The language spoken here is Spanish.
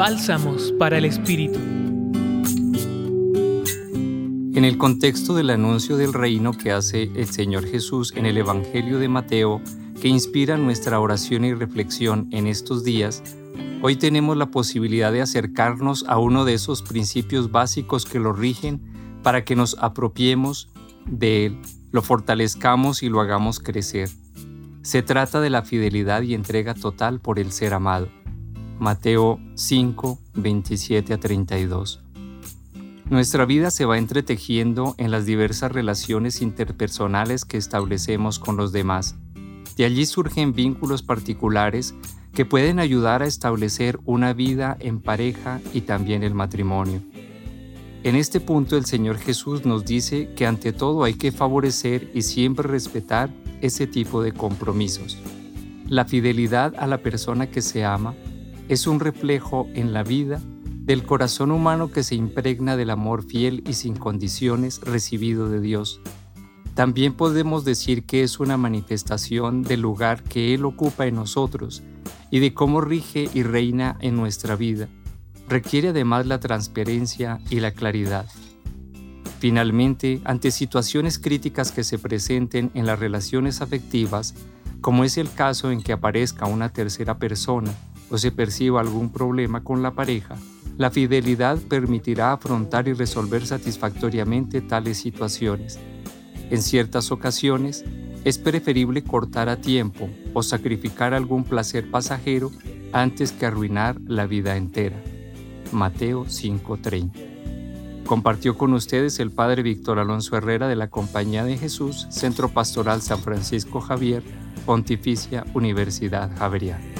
Bálsamos para el Espíritu. En el contexto del anuncio del reino que hace el Señor Jesús en el Evangelio de Mateo, que inspira nuestra oración y reflexión en estos días, hoy tenemos la posibilidad de acercarnos a uno de esos principios básicos que lo rigen para que nos apropiemos de él, lo fortalezcamos y lo hagamos crecer. Se trata de la fidelidad y entrega total por el ser amado. Mateo 5, 27 a 32. Nuestra vida se va entretejiendo en las diversas relaciones interpersonales que establecemos con los demás. De allí surgen vínculos particulares que pueden ayudar a establecer una vida en pareja y también el matrimonio. En este punto el Señor Jesús nos dice que ante todo hay que favorecer y siempre respetar ese tipo de compromisos. La fidelidad a la persona que se ama es un reflejo en la vida del corazón humano que se impregna del amor fiel y sin condiciones recibido de Dios. También podemos decir que es una manifestación del lugar que Él ocupa en nosotros y de cómo rige y reina en nuestra vida. Requiere además la transparencia y la claridad. Finalmente, ante situaciones críticas que se presenten en las relaciones afectivas, como es el caso en que aparezca una tercera persona o se perciba algún problema con la pareja, la fidelidad permitirá afrontar y resolver satisfactoriamente tales situaciones. En ciertas ocasiones, es preferible cortar a tiempo o sacrificar algún placer pasajero antes que arruinar la vida entera. Mateo 5:30. Compartió con ustedes el Padre Víctor Alonso Herrera de la Compañía de Jesús, Centro Pastoral San Francisco Javier, Pontificia Universidad Javeriana.